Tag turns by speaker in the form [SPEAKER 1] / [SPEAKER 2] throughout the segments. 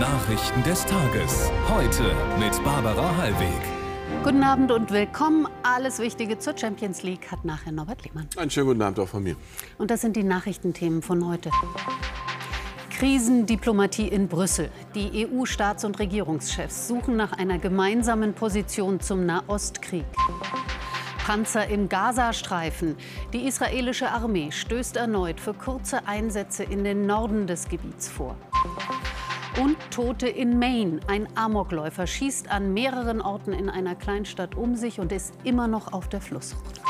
[SPEAKER 1] Nachrichten des Tages. Heute mit Barbara Hallweg.
[SPEAKER 2] Guten Abend und willkommen. Alles Wichtige zur Champions League hat nachher Norbert Lehmann.
[SPEAKER 3] Einen schönen guten Abend auch von mir.
[SPEAKER 2] Und das sind die Nachrichtenthemen von heute. Krisendiplomatie in Brüssel. Die EU-Staats- und Regierungschefs suchen nach einer gemeinsamen Position zum Nahostkrieg. Panzer im Gazastreifen. Die israelische Armee stößt erneut für kurze Einsätze in den Norden des Gebiets vor. Und Tote in Maine. Ein Amokläufer schießt an mehreren Orten in einer Kleinstadt um sich und ist immer noch auf der Flussroute.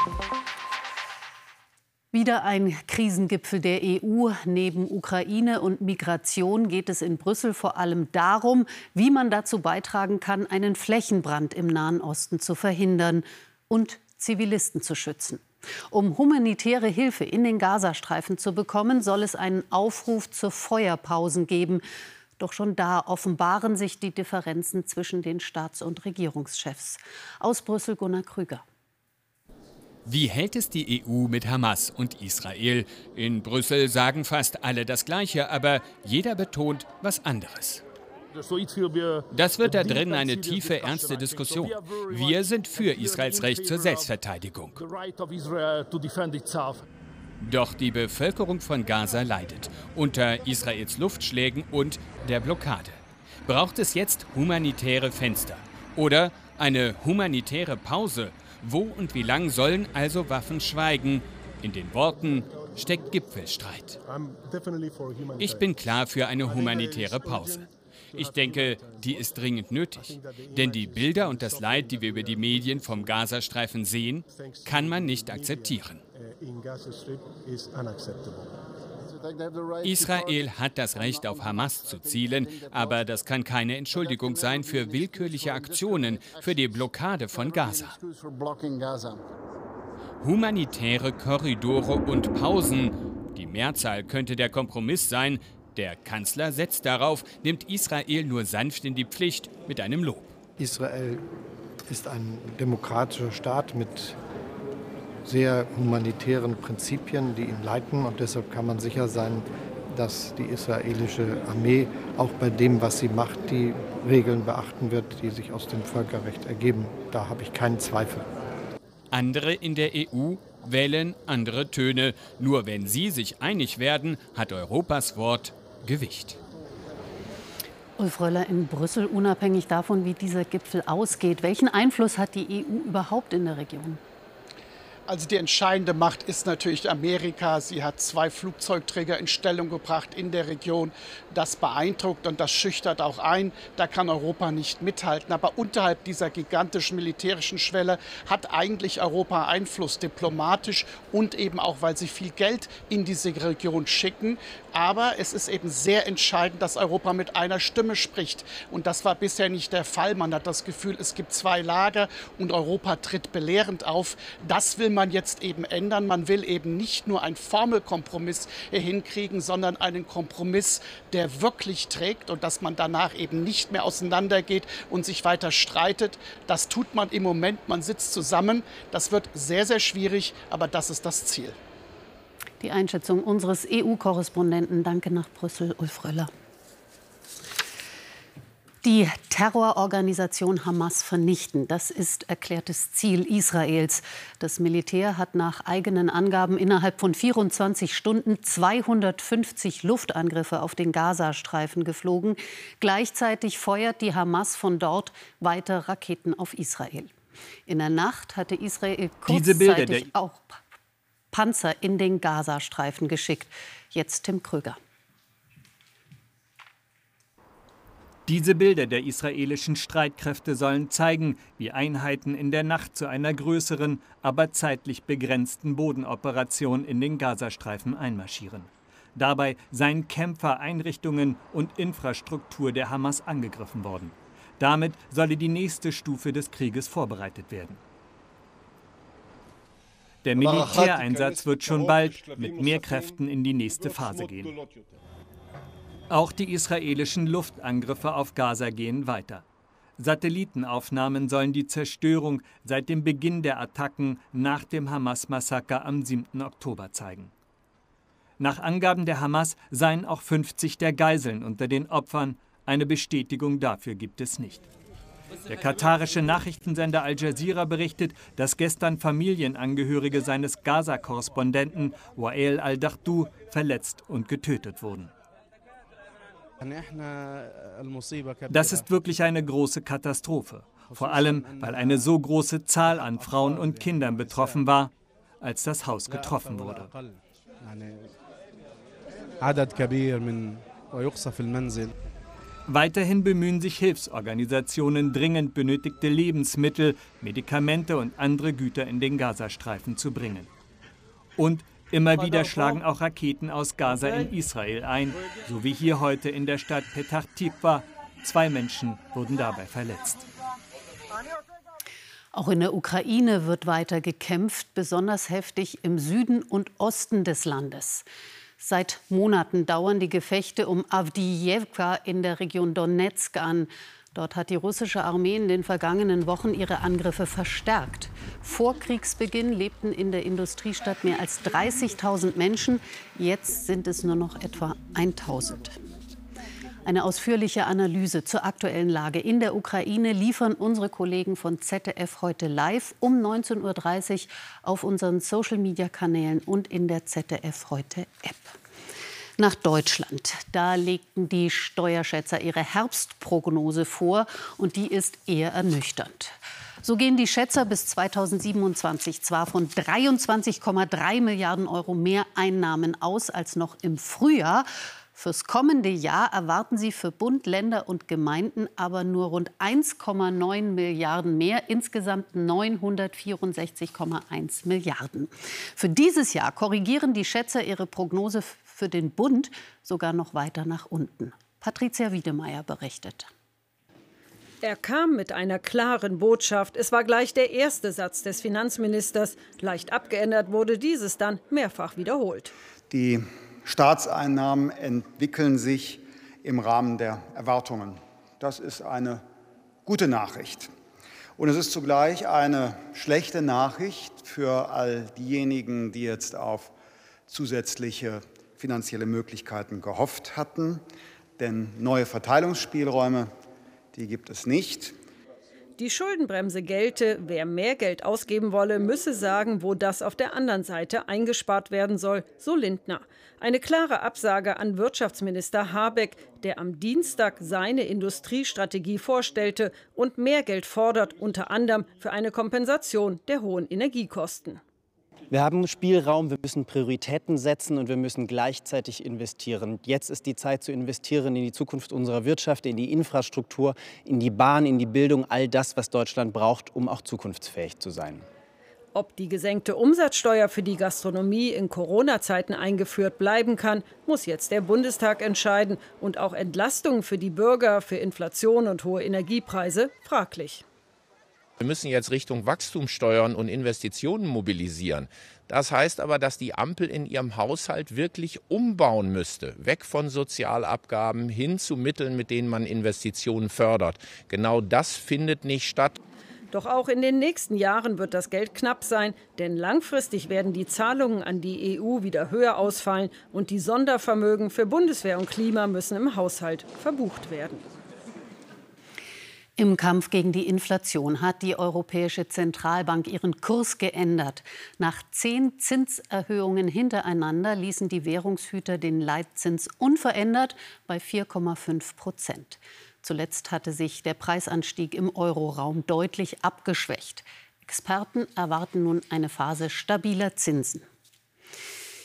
[SPEAKER 2] Wieder ein Krisengipfel der EU. Neben Ukraine und Migration geht es in Brüssel vor allem darum, wie man dazu beitragen kann, einen Flächenbrand im Nahen Osten zu verhindern und Zivilisten zu schützen. Um humanitäre Hilfe in den Gazastreifen zu bekommen, soll es einen Aufruf zur Feuerpausen geben. Doch schon da offenbaren sich die Differenzen zwischen den Staats- und Regierungschefs. Aus Brüssel Gunnar Krüger.
[SPEAKER 4] Wie hält es die EU mit Hamas und Israel? In Brüssel sagen fast alle das Gleiche, aber jeder betont was anderes. Das wird da drin eine tiefe, ernste Diskussion. Wir sind für Israels Recht zur Selbstverteidigung. Doch die Bevölkerung von Gaza leidet unter Israels Luftschlägen und der Blockade. Braucht es jetzt humanitäre Fenster oder eine humanitäre Pause? Wo und wie lang sollen also Waffen schweigen? In den Worten steckt Gipfelstreit. Ich bin klar für eine humanitäre Pause. Ich denke, die ist dringend nötig. Denn die Bilder und das Leid, die wir über die Medien vom Gazastreifen sehen, kann man nicht akzeptieren. Israel hat das Recht, auf Hamas zu zielen, aber das kann keine Entschuldigung sein für willkürliche Aktionen, für die Blockade von Gaza. Humanitäre Korridore und Pausen. Die Mehrzahl könnte der Kompromiss sein. Der Kanzler setzt darauf, nimmt Israel nur sanft in die Pflicht mit einem Lob.
[SPEAKER 5] Israel ist ein demokratischer Staat mit sehr humanitären Prinzipien, die ihn leiten. Und deshalb kann man sicher sein, dass die israelische Armee auch bei dem, was sie macht, die Regeln beachten wird, die sich aus dem Völkerrecht ergeben. Da habe ich keinen Zweifel.
[SPEAKER 4] Andere in der EU wählen andere Töne. Nur wenn sie sich einig werden, hat Europas Wort Gewicht.
[SPEAKER 2] Ulf in Brüssel, unabhängig davon, wie dieser Gipfel ausgeht, welchen Einfluss hat die EU überhaupt in der Region?
[SPEAKER 6] Also die entscheidende Macht ist natürlich Amerika. Sie hat zwei Flugzeugträger in Stellung gebracht in der Region. Das beeindruckt und das schüchtert auch ein. Da kann Europa nicht mithalten. Aber unterhalb dieser gigantischen militärischen Schwelle hat eigentlich Europa Einfluss diplomatisch und eben auch, weil sie viel Geld in diese Region schicken. Aber es ist eben sehr entscheidend, dass Europa mit einer Stimme spricht. Und das war bisher nicht der Fall. Man hat das Gefühl, es gibt zwei Lager und Europa tritt belehrend auf. Das will man man jetzt eben ändern. Man will eben nicht nur einen Formelkompromiss hinkriegen, sondern einen Kompromiss, der wirklich trägt und dass man danach eben nicht mehr auseinandergeht und sich weiter streitet. Das tut man im Moment. Man sitzt zusammen. Das wird sehr, sehr schwierig, aber das ist das Ziel.
[SPEAKER 2] Die Einschätzung unseres EU-Korrespondenten. Danke nach Brüssel, Ulf Röller. Die Terrororganisation Hamas vernichten, das ist erklärtes Ziel Israels. Das Militär hat nach eigenen Angaben innerhalb von 24 Stunden 250 Luftangriffe auf den Gazastreifen geflogen. Gleichzeitig feuert die Hamas von dort weiter Raketen auf Israel. In der Nacht hatte Israel kurzzeitig auch Panzer in den Gazastreifen geschickt. Jetzt Tim Kröger.
[SPEAKER 7] Diese Bilder der israelischen Streitkräfte sollen zeigen, wie Einheiten in der Nacht zu einer größeren, aber zeitlich begrenzten Bodenoperation in den Gazastreifen einmarschieren. Dabei seien Kämpfer, Einrichtungen und Infrastruktur der Hamas angegriffen worden. Damit solle die nächste Stufe des Krieges vorbereitet werden. Der Militäreinsatz wird schon bald mit mehr Kräften in die nächste Phase gehen. Auch die israelischen Luftangriffe auf Gaza gehen weiter. Satellitenaufnahmen sollen die Zerstörung seit dem Beginn der Attacken nach dem Hamas-Massaker am 7. Oktober zeigen. Nach Angaben der Hamas seien auch 50 der Geiseln unter den Opfern, Eine Bestätigung dafür gibt es nicht. Der katarische Nachrichtensender Al Jazeera berichtet, dass gestern Familienangehörige seines Gaza-Korrespondenten Wael al-Dachdu verletzt und getötet wurden. Das ist wirklich eine große Katastrophe. Vor allem, weil eine so große Zahl an Frauen und Kindern betroffen war, als das Haus getroffen wurde. Weiterhin bemühen sich Hilfsorganisationen, dringend benötigte Lebensmittel, Medikamente und andere Güter in den Gazastreifen zu bringen. Und immer wieder schlagen auch Raketen aus Gaza in Israel ein, so wie hier heute in der Stadt Petach Tikva. Zwei Menschen wurden dabei verletzt.
[SPEAKER 2] Auch in der Ukraine wird weiter gekämpft, besonders heftig im Süden und Osten des Landes. Seit Monaten dauern die Gefechte um Avdiivka in der Region Donetsk an. Dort hat die russische Armee in den vergangenen Wochen ihre Angriffe verstärkt. Vor Kriegsbeginn lebten in der Industriestadt mehr als 30.000 Menschen. Jetzt sind es nur noch etwa 1.000. Eine ausführliche Analyse zur aktuellen Lage in der Ukraine liefern unsere Kollegen von ZDF heute live um 19.30 Uhr auf unseren Social-Media-Kanälen und in der ZDF heute App. Nach Deutschland. Da legten die Steuerschätzer ihre Herbstprognose vor und die ist eher ernüchternd. So gehen die Schätzer bis 2027 zwar von 23,3 Milliarden Euro mehr Einnahmen aus als noch im Frühjahr. Fürs kommende Jahr erwarten sie für Bund, Länder und Gemeinden aber nur rund 1,9 Milliarden mehr, insgesamt 964,1 Milliarden. Für dieses Jahr korrigieren die Schätzer ihre Prognose für den Bund sogar noch weiter nach unten. Patricia Wiedemeyer berichtet.
[SPEAKER 3] Er kam mit einer klaren Botschaft. Es war gleich der erste Satz des Finanzministers. Leicht abgeändert wurde dieses dann mehrfach wiederholt.
[SPEAKER 8] Die Staatseinnahmen entwickeln sich im Rahmen der Erwartungen. Das ist eine gute Nachricht. Und es ist zugleich eine schlechte Nachricht für all diejenigen, die jetzt auf zusätzliche finanzielle Möglichkeiten gehofft hatten. Denn neue Verteilungsspielräume, die gibt es nicht.
[SPEAKER 3] Die Schuldenbremse gelte, wer mehr Geld ausgeben wolle, müsse sagen, wo das auf der anderen Seite eingespart werden soll, so Lindner. Eine klare Absage an Wirtschaftsminister Habeck, der am Dienstag seine Industriestrategie vorstellte und mehr Geld fordert, unter anderem für eine Kompensation der hohen Energiekosten.
[SPEAKER 9] Wir haben Spielraum, wir müssen Prioritäten setzen und wir müssen gleichzeitig investieren. Jetzt ist die Zeit zu investieren in die Zukunft unserer Wirtschaft, in die Infrastruktur, in die Bahn, in die Bildung, all das, was Deutschland braucht, um auch zukunftsfähig zu sein.
[SPEAKER 3] Ob die gesenkte Umsatzsteuer für die Gastronomie in Corona-Zeiten eingeführt bleiben kann, muss jetzt der Bundestag entscheiden. Und auch Entlastungen für die Bürger, für Inflation und hohe Energiepreise fraglich.
[SPEAKER 10] Wir müssen jetzt Richtung Wachstum steuern und Investitionen mobilisieren. Das heißt aber, dass die Ampel in ihrem Haushalt wirklich umbauen müsste. Weg von Sozialabgaben hin zu Mitteln, mit denen man Investitionen fördert. Genau das findet nicht statt.
[SPEAKER 3] Doch auch in den nächsten Jahren wird das Geld knapp sein, denn langfristig werden die Zahlungen an die EU wieder höher ausfallen und die Sondervermögen für Bundeswehr und Klima müssen im Haushalt verbucht werden.
[SPEAKER 2] Im Kampf gegen die Inflation hat die Europäische Zentralbank ihren Kurs geändert. Nach zehn Zinserhöhungen hintereinander ließen die Währungshüter den Leitzins unverändert bei 4,5 Prozent. Zuletzt hatte sich der Preisanstieg im Euroraum deutlich abgeschwächt. Experten erwarten nun eine Phase stabiler Zinsen.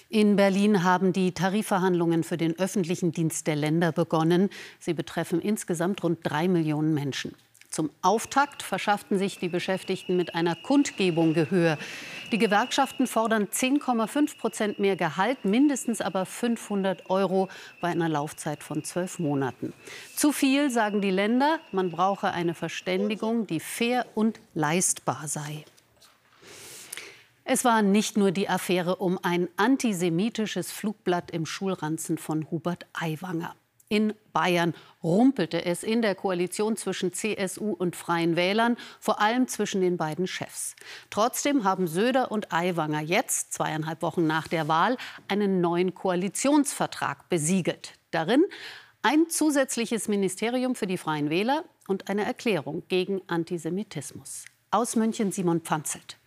[SPEAKER 2] In Berlin haben die Tarifverhandlungen für den öffentlichen Dienst der Länder begonnen. Sie betreffen insgesamt rund drei Millionen Menschen. Zum Auftakt verschafften sich die Beschäftigten mit einer Kundgebung Gehör. Die Gewerkschaften fordern 10,5 Prozent mehr Gehalt, mindestens aber 500 Euro bei einer Laufzeit von zwölf Monaten. Zu viel, sagen die Länder. Man brauche eine Verständigung, die fair und leistbar sei. Es war nicht nur die Affäre um ein antisemitisches Flugblatt im Schulranzen von Hubert Aiwanger. In Bayern rumpelte es in der Koalition zwischen CSU und Freien Wählern, vor allem zwischen den beiden Chefs. Trotzdem haben Söder und Aiwanger jetzt, zweieinhalb Wochen nach der Wahl, einen neuen Koalitionsvertrag besiegelt. Darin Ein zusätzliches Ministerium für die Freien Wähler und eine Erklärung gegen Antisemitismus. Aus München Simon Pfanzelt.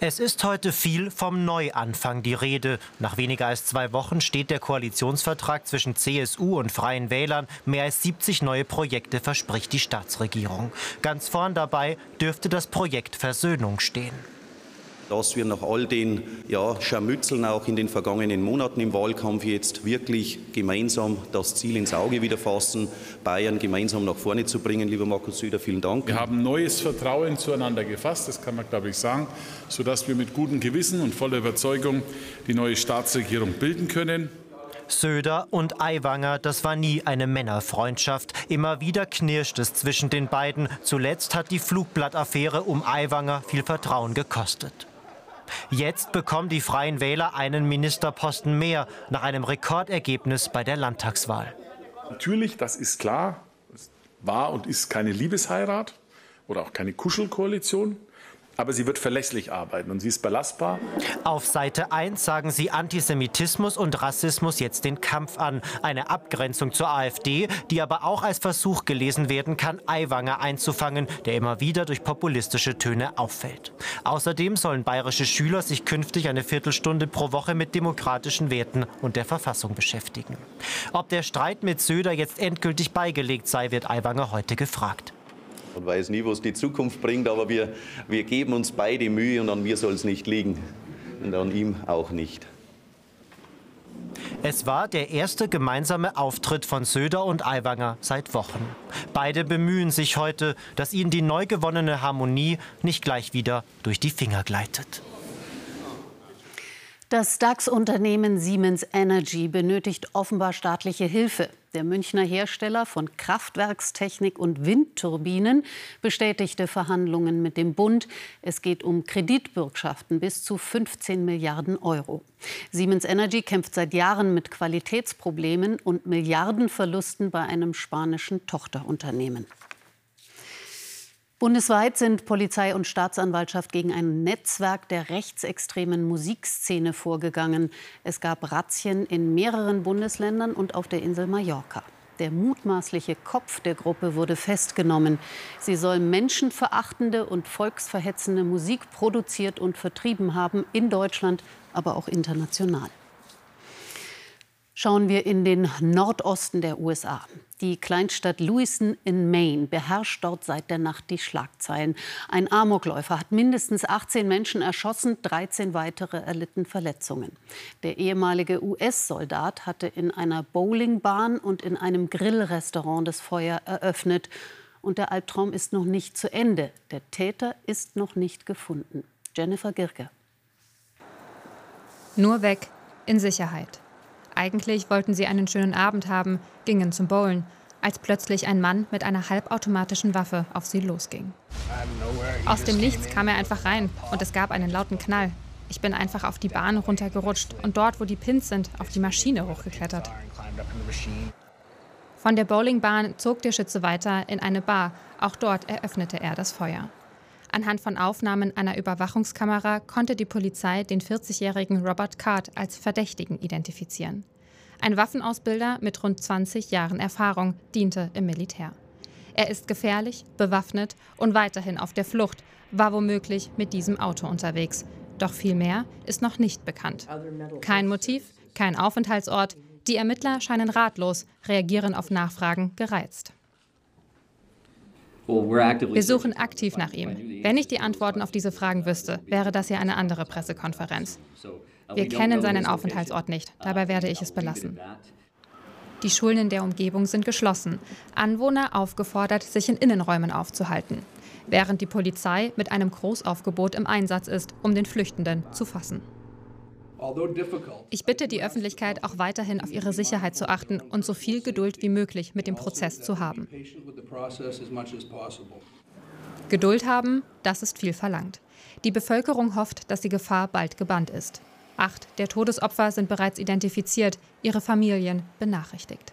[SPEAKER 11] Es ist heute viel vom Neuanfang die Rede. Nach weniger als zwei Wochen steht der Koalitionsvertrag zwischen CSU und Freien Wählern. Mehr als 70 neue Projekte verspricht die Staatsregierung. Ganz vorn dabei dürfte das Projekt Versöhnung stehen
[SPEAKER 12] dass wir nach all den ja, Scharmützeln auch in den vergangenen Monaten im Wahlkampf jetzt wirklich gemeinsam das Ziel ins Auge wieder fassen, Bayern gemeinsam nach vorne zu bringen. Lieber Markus Söder, vielen Dank.
[SPEAKER 13] Wir haben neues Vertrauen zueinander gefasst, das kann man, glaube ich, sagen, sodass wir mit gutem Gewissen und voller Überzeugung die neue Staatsregierung bilden können.
[SPEAKER 11] Söder und Aiwanger, das war nie eine Männerfreundschaft. Immer wieder knirscht es zwischen den beiden. Zuletzt hat die Flugblattaffäre um Aiwanger viel Vertrauen gekostet. Jetzt bekommen die Freien Wähler einen Ministerposten mehr nach einem Rekordergebnis bei der Landtagswahl.
[SPEAKER 13] Natürlich, das ist klar, war und ist keine Liebesheirat oder auch keine Kuschelkoalition aber sie wird verlässlich arbeiten und sie ist belastbar.
[SPEAKER 11] Auf Seite 1 sagen sie Antisemitismus und Rassismus jetzt den Kampf an. Eine Abgrenzung zur AfD, die aber auch als Versuch gelesen werden kann, Aiwanger einzufangen, der immer wieder durch populistische Töne auffällt. Außerdem sollen bayerische Schüler sich künftig eine Viertelstunde pro Woche mit demokratischen Werten und der Verfassung beschäftigen. Ob der Streit mit Söder jetzt endgültig beigelegt sei, wird Aiwanger heute gefragt.
[SPEAKER 12] Man weiß nie, was die Zukunft bringt, aber wir, wir geben uns beide Mühe und an mir soll es nicht liegen und an ihm auch nicht.
[SPEAKER 11] Es war der erste gemeinsame Auftritt von Söder und Aiwanger seit Wochen. Beide bemühen sich heute, dass ihnen die neu gewonnene Harmonie nicht gleich wieder durch die Finger gleitet.
[SPEAKER 2] Das DAX-Unternehmen Siemens Energy benötigt offenbar staatliche Hilfe. Der Münchner Hersteller von Kraftwerkstechnik und Windturbinen bestätigte Verhandlungen mit dem Bund. Es geht um Kreditbürgschaften bis zu 15 Milliarden Euro. Siemens Energy kämpft seit Jahren mit Qualitätsproblemen und Milliardenverlusten bei einem spanischen Tochterunternehmen. Bundesweit sind Polizei und Staatsanwaltschaft gegen ein Netzwerk der rechtsextremen Musikszene vorgegangen. Es gab Razzien in mehreren Bundesländern und auf der Insel Mallorca. Der mutmaßliche Kopf der Gruppe wurde festgenommen. Sie soll menschenverachtende und volksverhetzende Musik produziert und vertrieben haben, in Deutschland, aber auch international. Schauen wir in den Nordosten der USA. Die Kleinstadt Lewiston in Maine beherrscht dort seit der Nacht die Schlagzeilen. Ein Amokläufer hat mindestens 18 Menschen erschossen, 13 weitere erlitten Verletzungen. Der ehemalige US-Soldat hatte in einer Bowlingbahn und in einem Grillrestaurant das Feuer eröffnet. Und der Albtraum ist noch nicht zu Ende. Der Täter ist noch nicht gefunden. Jennifer Girke.
[SPEAKER 14] Nur weg, in Sicherheit. Eigentlich wollten sie einen schönen Abend haben, gingen zum Bowlen, als plötzlich ein Mann mit einer halbautomatischen Waffe auf sie losging. Aus dem Nichts kam er einfach rein und es gab einen lauten Knall. Ich bin einfach auf die Bahn runtergerutscht und dort, wo die Pins sind, auf die Maschine hochgeklettert. Von der Bowlingbahn zog der Schütze weiter in eine Bar. Auch dort eröffnete er das Feuer. Anhand von Aufnahmen einer Überwachungskamera konnte die Polizei den 40-jährigen Robert Card als Verdächtigen identifizieren. Ein Waffenausbilder mit rund 20 Jahren Erfahrung diente im Militär. Er ist gefährlich, bewaffnet und weiterhin auf der Flucht, war womöglich mit diesem Auto unterwegs. Doch viel mehr ist noch nicht bekannt. Kein Motiv, kein Aufenthaltsort. Die Ermittler scheinen ratlos, reagieren auf Nachfragen gereizt. Wir suchen aktiv nach ihm. Wenn ich die Antworten auf diese Fragen wüsste, wäre das ja eine andere Pressekonferenz. Wir kennen seinen Aufenthaltsort nicht, dabei werde ich es belassen. Die Schulen in der Umgebung sind geschlossen. Anwohner aufgefordert, sich in Innenräumen aufzuhalten, während die Polizei mit einem Großaufgebot im Einsatz ist, um den Flüchtenden zu fassen. Ich bitte die Öffentlichkeit auch weiterhin auf ihre Sicherheit zu achten und so viel Geduld wie möglich mit dem Prozess zu haben. Geduld haben, das ist viel verlangt. Die Bevölkerung hofft, dass die Gefahr bald gebannt ist. Acht der Todesopfer sind bereits identifiziert, ihre Familien benachrichtigt.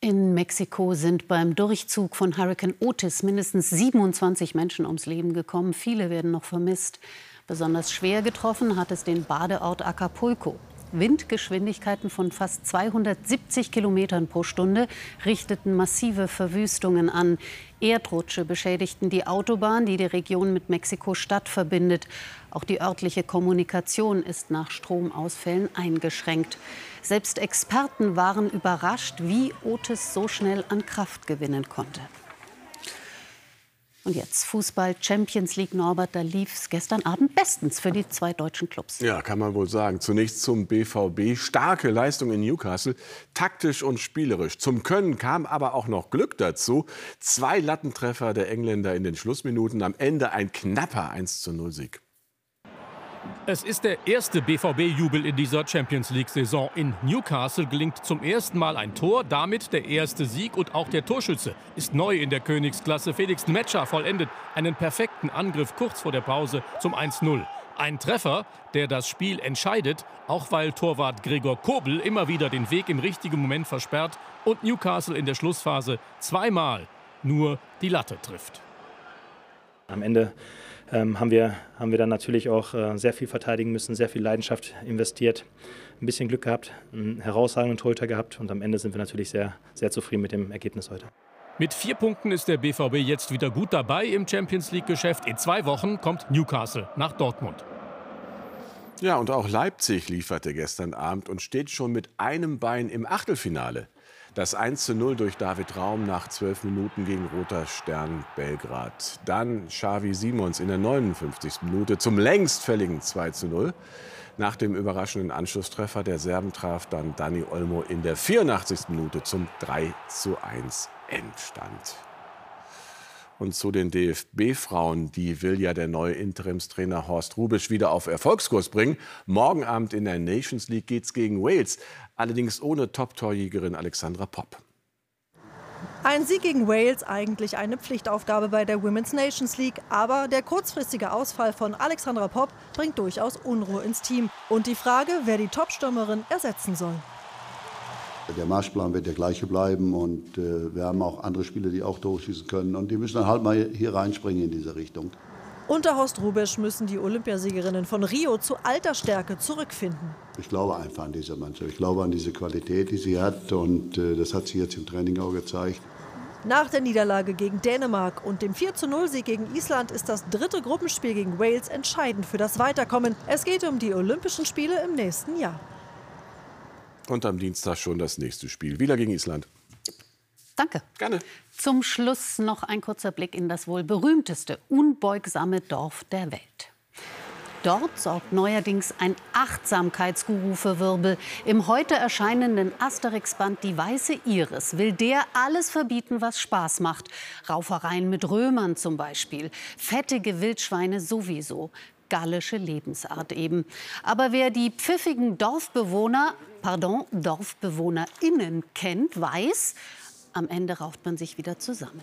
[SPEAKER 2] In Mexiko sind beim Durchzug von Hurricane Otis mindestens 27 Menschen ums Leben gekommen. Viele werden noch vermisst. Besonders schwer getroffen hat es den Badeort Acapulco. Windgeschwindigkeiten von fast 270 Kilometern pro Stunde richteten massive Verwüstungen an. Erdrutsche beschädigten die Autobahn, die die Region mit Mexiko-Stadt verbindet. Auch die örtliche Kommunikation ist nach Stromausfällen eingeschränkt. Selbst Experten waren überrascht, wie Otis so schnell an Kraft gewinnen konnte. Und jetzt Fußball Champions League Norbert, da lief es gestern Abend bestens für die zwei deutschen Clubs.
[SPEAKER 15] Ja, kann man wohl sagen. Zunächst zum BVB. Starke Leistung in Newcastle, taktisch und spielerisch. Zum Können kam aber auch noch Glück dazu. Zwei Lattentreffer der Engländer in den Schlussminuten. Am Ende ein knapper 1:0 Sieg.
[SPEAKER 16] Es ist der erste BVB-Jubel in dieser Champions League-Saison. In Newcastle gelingt zum ersten Mal ein Tor, damit der erste Sieg und auch der Torschütze ist neu in der Königsklasse. Felix Metscher vollendet einen perfekten Angriff kurz vor der Pause zum 1-0. Ein Treffer, der das Spiel entscheidet, auch weil Torwart Gregor Kobel immer wieder den Weg im richtigen Moment versperrt und Newcastle in der Schlussphase zweimal nur die Latte trifft.
[SPEAKER 17] Am Ende ähm, haben, wir, haben wir dann natürlich auch äh, sehr viel verteidigen müssen, sehr viel Leidenschaft investiert, ein bisschen Glück gehabt, einen herausragenden Torhüter gehabt und am Ende sind wir natürlich sehr, sehr zufrieden mit dem Ergebnis heute.
[SPEAKER 16] Mit vier Punkten ist der BVB jetzt wieder gut dabei im Champions League-Geschäft. In zwei Wochen kommt Newcastle nach Dortmund.
[SPEAKER 15] Ja, und auch Leipzig lieferte gestern Abend und steht schon mit einem Bein im Achtelfinale. Das 1 zu 0 durch David Raum nach zwölf Minuten gegen Roter Stern Belgrad. Dann Xavi Simons in der 59. Minute zum längst fälligen 2 zu 0. Nach dem überraschenden Anschlusstreffer der Serben traf dann Dani Olmo in der 84. Minute zum 3 zu 1 Endstand. Und zu den DFB-Frauen, die will ja der neue Interimstrainer Horst Rubisch wieder auf Erfolgskurs bringen. Morgen Abend in der Nations League geht es gegen Wales, allerdings ohne Top-Torjägerin Alexandra Popp.
[SPEAKER 18] Ein Sieg gegen Wales eigentlich eine Pflichtaufgabe bei der Women's Nations League, aber der kurzfristige Ausfall von Alexandra Popp bringt durchaus Unruhe ins Team und die Frage, wer die Topstürmerin ersetzen soll.
[SPEAKER 19] Der Marschplan wird der gleiche bleiben und äh, wir haben auch andere Spieler, die auch durchschießen können und die müssen dann halt mal hier reinspringen in diese Richtung.
[SPEAKER 18] Unter Horst Rubesch müssen die Olympiasiegerinnen von Rio zu alter Stärke zurückfinden.
[SPEAKER 19] Ich glaube einfach an diese Mannschaft. Ich glaube an diese Qualität, die sie hat und äh, das hat sie jetzt im Training auch gezeigt.
[SPEAKER 18] Nach der Niederlage gegen Dänemark und dem 4-0-Sieg gegen Island ist das dritte Gruppenspiel gegen Wales entscheidend für das Weiterkommen. Es geht um die Olympischen Spiele im nächsten Jahr.
[SPEAKER 15] Und am Dienstag schon das nächste Spiel. Wieder gegen Island.
[SPEAKER 2] Danke.
[SPEAKER 15] Gerne.
[SPEAKER 2] Zum Schluss noch ein kurzer Blick in das wohl berühmteste, unbeugsame Dorf der Welt. Dort sorgt neuerdings ein Achtsamkeitsguru für Wirbel. Im heute erscheinenden Asterix-Band Die Weiße Iris will der alles verbieten, was Spaß macht. Raufereien mit Römern zum Beispiel. Fettige Wildschweine sowieso gallische Lebensart eben. Aber wer die pfiffigen Dorfbewohner, pardon, DorfbewohnerInnen kennt, weiß, am Ende rauft man sich wieder zusammen.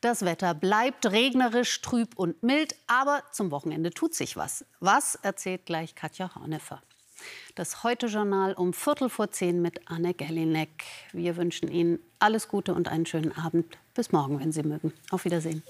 [SPEAKER 2] Das Wetter bleibt regnerisch, trüb und mild, aber zum Wochenende tut sich was. Was erzählt gleich Katja Horneffer. Das Heute-Journal um Viertel vor zehn mit Anne Gellinek. Wir wünschen Ihnen alles Gute und einen schönen Abend. Bis morgen, wenn Sie mögen. Auf Wiedersehen.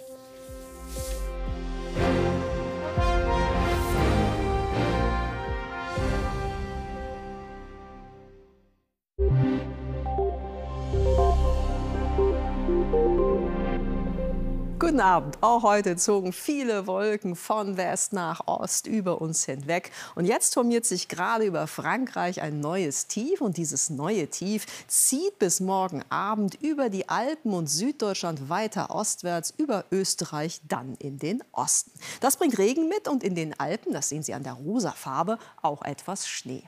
[SPEAKER 20] Guten Abend. Auch heute zogen viele Wolken von West nach Ost über uns hinweg. Und jetzt formiert sich gerade über Frankreich ein neues Tief. Und dieses neue Tief zieht bis morgen Abend über die Alpen und Süddeutschland weiter ostwärts über Österreich dann in den Osten. Das bringt Regen mit und in den Alpen, das sehen Sie an der rosa Farbe, auch etwas Schnee.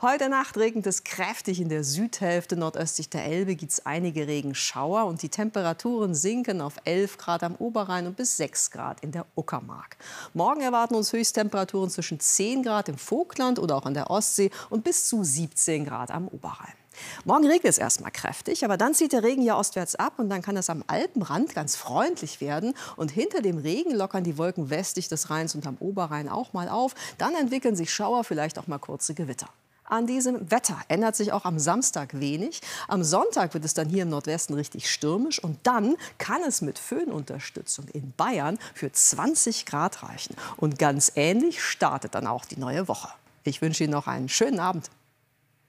[SPEAKER 20] Heute Nacht regnet es kräftig in der Südhälfte. Nordöstlich der Elbe gibt es einige Regenschauer und die Temperaturen sinken auf 11 Grad am Oberrhein und bis 6 Grad in der Uckermark. Morgen erwarten uns Höchsttemperaturen zwischen 10 Grad im Vogtland oder auch an der Ostsee und bis zu 17 Grad am Oberrhein. Morgen regnet es erstmal kräftig, aber dann zieht der Regen ja ostwärts ab und dann kann es am Alpenrand ganz freundlich werden. Und hinter dem Regen lockern die Wolken westlich des Rheins und am Oberrhein auch mal auf. Dann entwickeln sich Schauer, vielleicht auch mal kurze Gewitter an diesem Wetter. Ändert sich auch am Samstag wenig. Am Sonntag wird es dann hier im Nordwesten richtig stürmisch und dann kann es mit Föhnunterstützung in Bayern für 20 Grad reichen. Und ganz ähnlich startet dann auch die neue Woche. Ich wünsche Ihnen noch einen schönen Abend.